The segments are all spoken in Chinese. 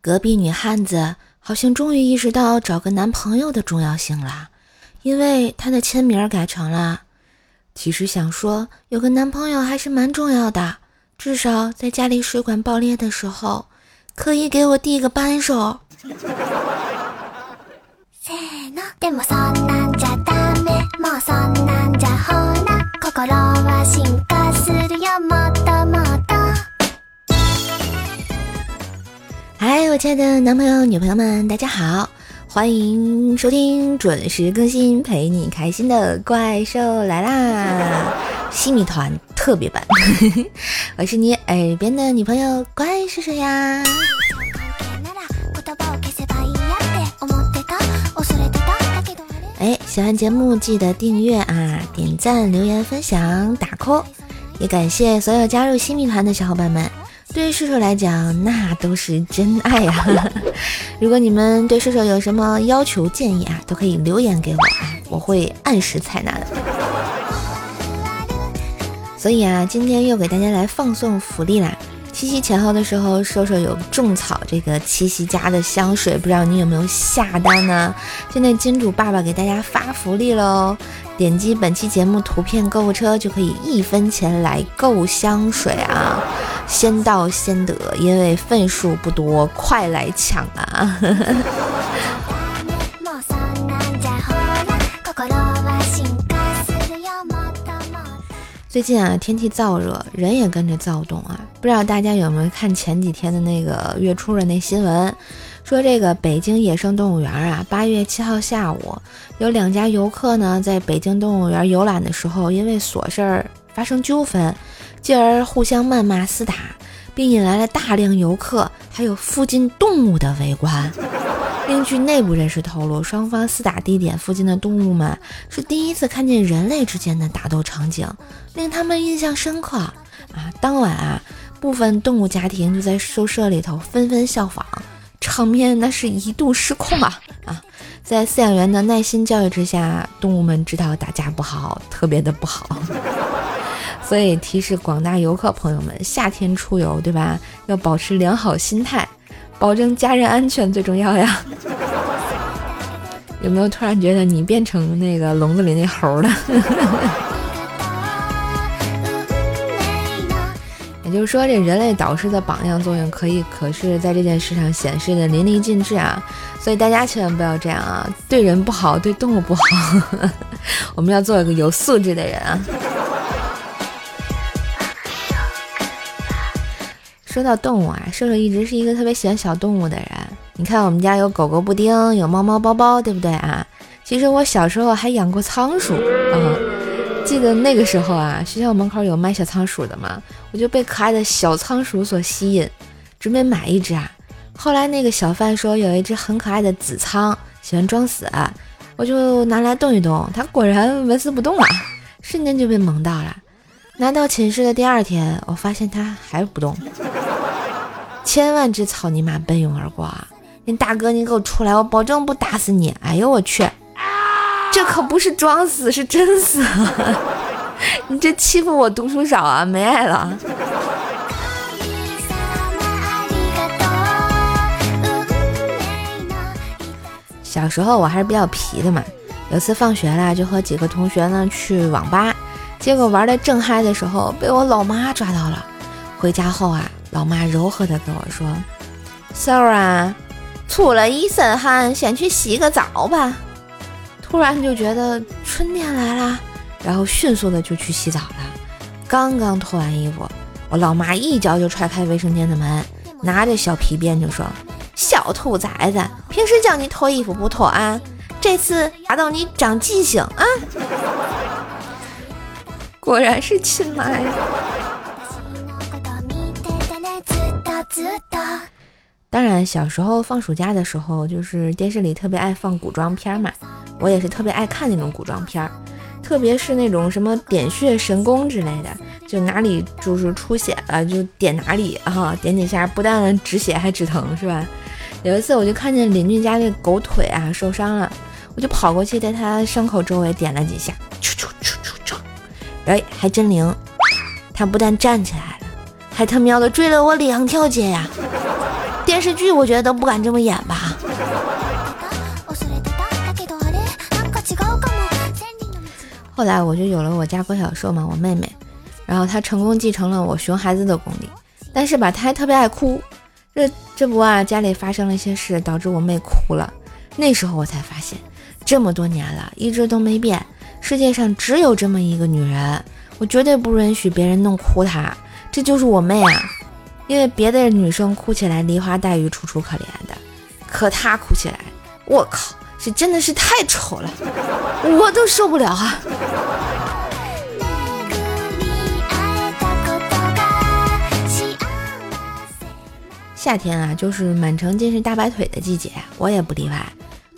隔壁女汉子好像终于意识到找个男朋友的重要性了，因为她的签名改成了：“其实想说有个男朋友还是蛮重要的，至少在家里水管爆裂的时候，可以给我递个扳手。”嗨，我亲爱的男朋友、女朋友们，大家好，欢迎收听准时更新、陪你开心的怪兽来啦！西米团特别版，我是你耳边的女朋友怪叔叔呀。哎，喜欢节目记得订阅啊，点赞、留言、分享、打 call，也感谢所有加入西米团的小伙伴们。对于射手来讲，那都是真爱啊！如果你们对射手有什么要求建议啊，都可以留言给我啊，我会按时采纳的。所以啊，今天又给大家来放送福利啦！七夕前后的时候，射手有种草这个七夕家的香水，不知道你有没有下单呢？现在金主爸爸给大家发福利喽！点击本期节目图片购物车就可以一分钱来购香水啊！先到先得，因为份数不多，快来抢啊！最近啊，天气燥热，人也跟着躁动啊！不知道大家有没有看前几天的那个月初的那新闻，说这个北京野生动物园啊，八月七号下午，有两家游客呢，在北京动物园游览的时候，因为琐事儿发生纠纷。继而互相谩骂厮打，并引来了大量游客，还有附近动物的围观。另据内部人士透露，双方厮打地点附近的动物们是第一次看见人类之间的打斗场景，令他们印象深刻。啊，当晚啊，部分动物家庭就在宿舍里头纷纷效仿，场面那是一度失控啊！啊，在饲养员的耐心教育之下，动物们知道打架不好，特别的不好。所以提示广大游客朋友们，夏天出游，对吧？要保持良好心态，保证家人安全最重要呀。有没有突然觉得你变成那个笼子里那猴了？也就是说，这人类导师的榜样作用，可以可是在这件事上显示的淋漓尽致啊！所以大家千万不要这样啊，对人不好，对动物不好。我们要做一个有素质的人啊！说到动物啊，瘦瘦一直是一个特别喜欢小动物的人。你看，我们家有狗狗布丁，有猫猫包包，对不对啊？其实我小时候还养过仓鼠，嗯，记得那个时候啊，学校门口有卖小仓鼠的嘛，我就被可爱的小仓鼠所吸引，准备买一只啊。后来那个小贩说有一只很可爱的紫仓，喜欢装死，我就拿来动一动，它果然纹丝不动啊，瞬间就被萌到了。拿到寝室的第二天，我发现它还不动。千万只草泥马奔涌而过啊！你大哥，你给我出来，我保证不打死你！哎呦我去，这可不是装死，是真死！你这欺负我读书少啊，没爱了。小时候我还是比较皮的嘛，有次放学了，就和几个同学呢去网吧，结果玩的正嗨的时候，被我老妈抓到了。回家后啊。老妈柔和的跟我说：“嫂儿啊，出了一身汗，先去洗个澡吧。”突然就觉得春天来了，然后迅速的就去洗澡了。刚刚脱完衣服，我老妈一脚就踹开卫生间的门，拿着小皮鞭就说：“小兔崽子，平时叫你脱衣服不脱啊？这次打到你长记性啊！”果然是亲妈呀。当然，小时候放暑假的时候，就是电视里特别爱放古装片嘛，我也是特别爱看那种古装片儿，特别是那种什么点穴神功之类的，就哪里就是出血了就点哪里啊，点几下不但止血还止疼，是吧？有一次我就看见邻居家那狗腿啊受伤了，我就跑过去在他伤口周围点了几下，啾啾啾啾啾，哎，还真灵，他不但站起来了，还他喵的追了我两条街呀！电视剧，我觉得都不敢这么演吧。后来我就有了我家郭小兽嘛，我妹妹，然后她成功继承了我熊孩子的功力，但是吧，她还特别爱哭。这这不啊，家里发生了一些事，导致我妹哭了。那时候我才发现，这么多年了，一直都没变，世界上只有这么一个女人，我绝对不允许别人弄哭她。这就是我妹啊，因为别的女生哭起来梨花带雨、楚楚可怜的，可她哭起来，我靠！是真的是太丑了，我都受不了啊！夏天啊，就是满城尽是大白腿的季节，我也不例外。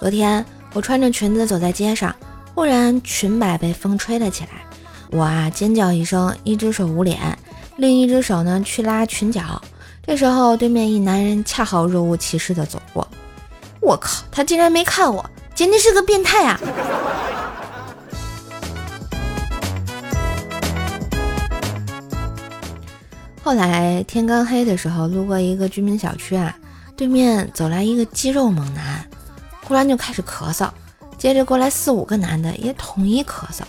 昨天我穿着裙子走在街上，忽然裙摆被风吹了起来，我啊尖叫一声，一只手捂脸，另一只手呢去拉裙角。这时候对面一男人恰好若无其事的走过。我靠，他竟然没看我，简直是个变态啊！后来天刚黑的时候，路过一个居民小区啊，对面走来一个肌肉猛男，忽然就开始咳嗽，接着过来四五个男的也统一咳嗽，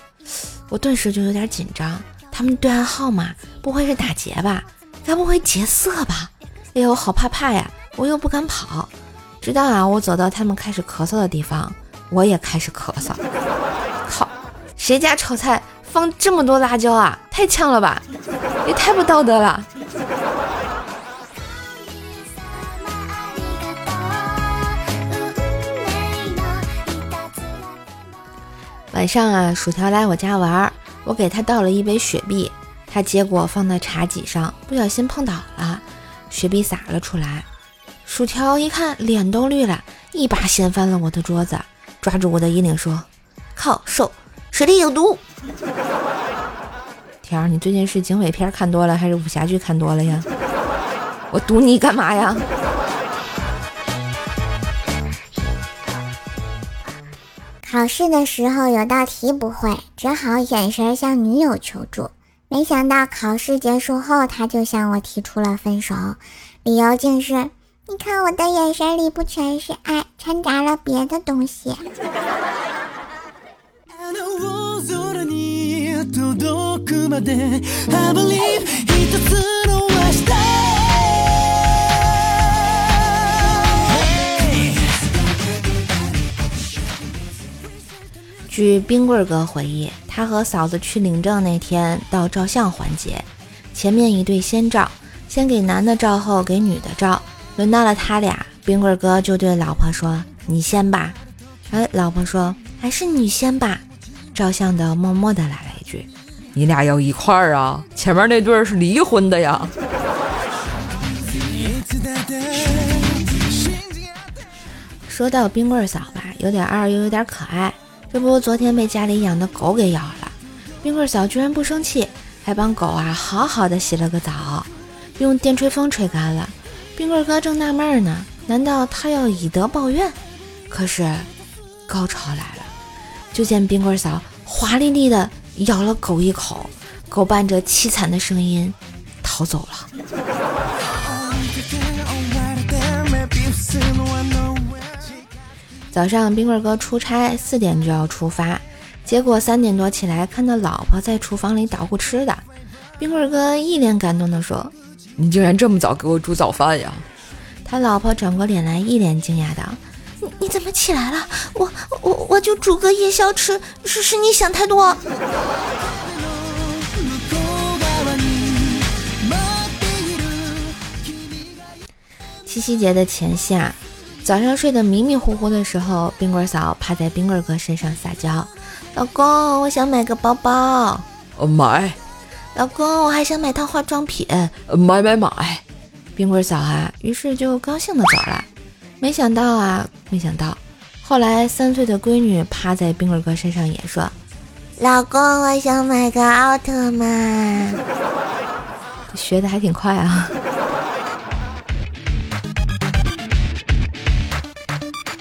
我顿时就有点紧张，他们对暗号码不会是打劫吧？该不会劫色吧？哎呦，好怕怕呀！我又不敢跑。直到啊，我走到他们开始咳嗽的地方，我也开始咳嗽。靠，谁家炒菜放这么多辣椒啊？太呛了吧！也太不道德了。晚上啊，薯条来我家玩儿，我给他倒了一杯雪碧，他结果放在茶几上，不小心碰倒了，雪碧洒了出来。薯条一看，脸都绿了，一把掀翻了我的桌子，抓住我的衣领说：“靠，瘦，水里有毒。”条儿，你最近是警匪片看多了，还是武侠剧看多了呀？我堵你干嘛呀？考试的时候有道题不会，只好眼神向女友求助。没想到考试结束后，他就向我提出了分手，理由竟是。你看我的眼神里不全是爱，掺杂了别的东西。据冰棍哥回忆，他和嫂子去领证那天到照相环节，前面一对先照，先给男的照，后给女的照。轮到了他俩，冰棍哥就对老婆说：“你先吧。”哎，老婆说：“还是你先吧。”照相的默默的来了一句：“你俩要一块儿啊？前面那对是离婚的呀。”说到冰棍嫂吧，有点二又有点可爱。这不，昨天被家里养的狗给咬了，冰棍嫂居然不生气，还帮狗啊好好的洗了个澡，用电吹风吹干了。冰棍哥正纳闷呢，难道他要以德报怨？可是高潮来了，就见冰棍嫂华丽丽的咬了狗一口，狗伴着凄惨的声音逃走了。早上冰棍哥出差，四点就要出发，结果三点多起来，看到老婆在厨房里捣鼓吃的，冰棍哥一脸感动的说。你竟然这么早给我煮早饭呀！他老婆转过脸来，一脸惊讶道：“你你怎么起来了？我我我就煮个夜宵吃，是是你想太多。”七夕节的前夕啊，早上睡得迷迷糊糊的时候，冰棍嫂趴在冰棍哥身上撒娇：“老公，我想买个包包。”“哦，买。”老公，我还想买套化妆品，买买买！冰棍嫂啊，于是就高兴的走了。没想到啊，没想到，后来三岁的闺女趴在冰棍哥身上也说：“老公，我想买个奥特曼。”学的还挺快啊！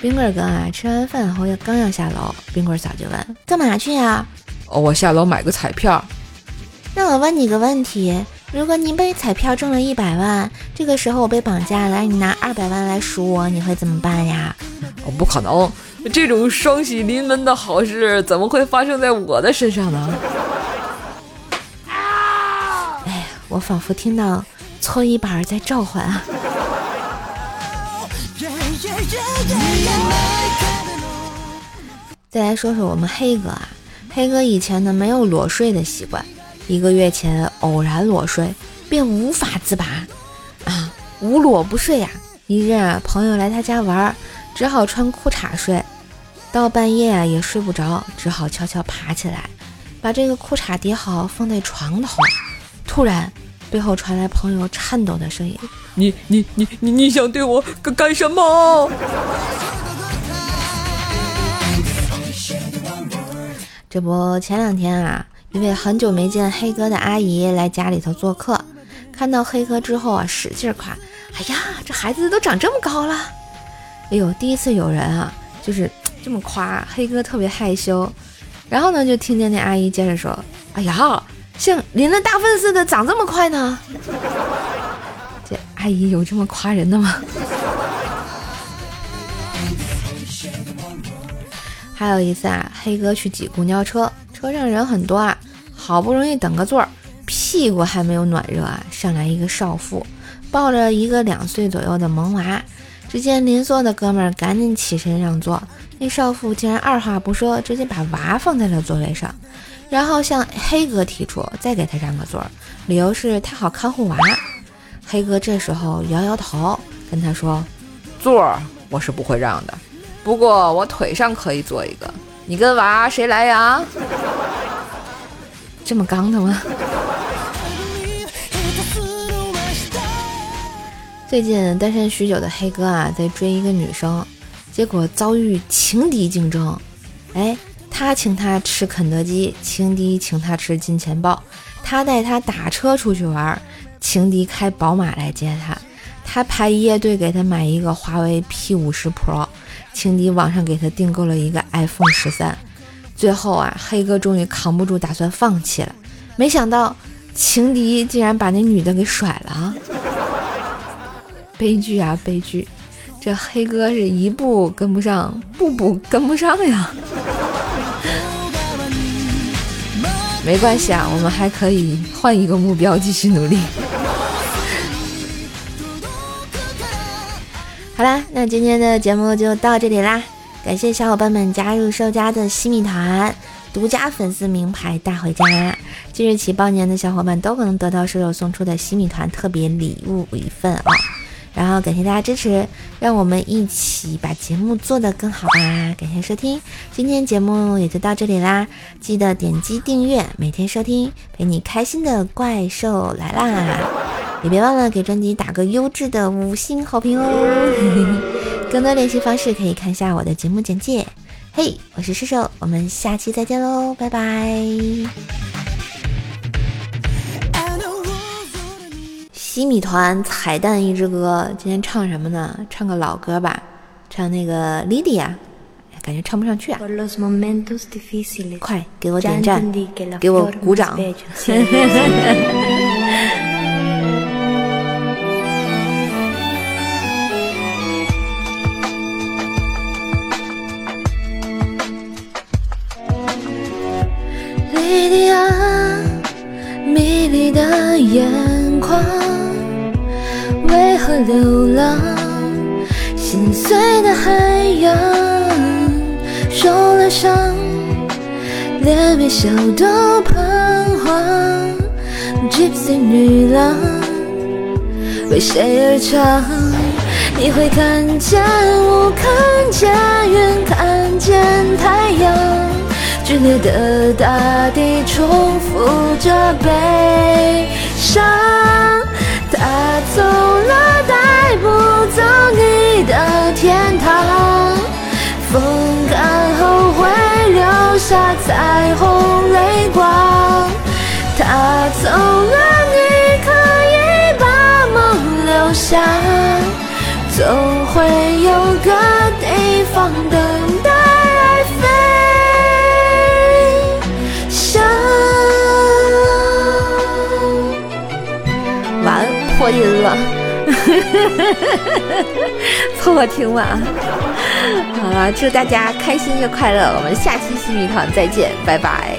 冰棍哥啊，吃完饭后要刚要下楼，冰棍嫂就问：“干嘛去呀？”“哦，我下楼买个彩票。”那我问你个问题，如果你被彩票中了一百万，这个时候我被绑架了，你拿二百万来赎我，你会怎么办呀？哦，不可能，这种双喜临门的好事怎么会发生在我的身上呢？哎呀，我仿佛听到搓衣板在召唤啊！再来说说我们黑哥啊，黑哥以前呢没有裸睡的习惯。一个月前偶然裸睡，便无法自拔，啊，无裸不睡呀！一日啊，朋友来他家玩，只好穿裤衩睡。到半夜啊，也睡不着，只好悄悄爬起来，把这个裤衩叠好，放在床头。突然，背后传来朋友颤抖的声音：“你你你你你想对我干干什么？”这不，前两天啊。一位很久没见黑哥的阿姨来家里头做客，看到黑哥之后啊，使劲夸：“哎呀，这孩子都长这么高了！”哎呦，第一次有人啊，就是这么夸黑哥，特别害羞。然后呢，就听见那阿姨接着说：“哎呀，像淋了大粪似的长这么快呢！”这阿姨有这么夸人的吗？还有一次啊，黑哥去挤公交车。车上人很多啊，好不容易等个座儿，屁股还没有暖热啊，上来一个少妇，抱着一个两岁左右的萌娃。只见邻座的哥们儿赶紧起身让座，那少妇竟然二话不说，直接把娃放在了座位上，然后向黑哥提出再给他让个座儿，理由是他好看护娃。黑哥这时候摇摇头，跟他说：“座儿我是不会让的，不过我腿上可以坐一个。”你跟娃谁来呀？这么刚的吗？最近单身许久的黑哥啊，在追一个女生，结果遭遇情敌竞争。哎，他请他吃肯德基，情敌请他吃金钱豹；他带他打车出去玩，情敌开宝马来接他；他排一夜队给他买一个华为 P 五十 Pro。情敌网上给他订购了一个 iPhone 十三，最后啊，黑哥终于扛不住，打算放弃了。没想到情敌竟然把那女的给甩了，悲剧啊悲剧！这黑哥是一步跟不上，步步跟不上呀。没关系啊，我们还可以换一个目标继续努力。好啦，那今天的节目就到这里啦！感谢小伙伴们加入兽家的西米团，独家粉丝名牌带回家。即日起报年的小伙伴都可能得到兽友送出的西米团特别礼物一份啊！然后感谢大家支持，让我们一起把节目做得更好吧！感谢收听，今天节目也就到这里啦！记得点击订阅，每天收听，陪你开心的怪兽来啦！也别忘了给专辑打个优质的五星好评哦！更多联系方式可以看一下我的节目简介。嘿，我是射手，我们下期再见喽，拜拜！西米团彩蛋一支歌，今天唱什么呢？唱个老歌吧，唱那个 Lydia，感觉唱不上去啊！快给我点赞，给我鼓掌！莉迪亚，迷离的眼眶，为何流浪？心碎的海洋，受了伤，连微笑都彷徨。Gypsy 女郎，为谁而唱？你会看见雾，看见云，看见太阳。剧烈的大地重复着悲伤，他走了，带不走你的天堂。风干后会留下彩虹泪光，他走了，你可以把梦留下，总会有个地方等 凑合听吧。好了，祝大家开心又快乐，我们下期新米团再见，拜拜。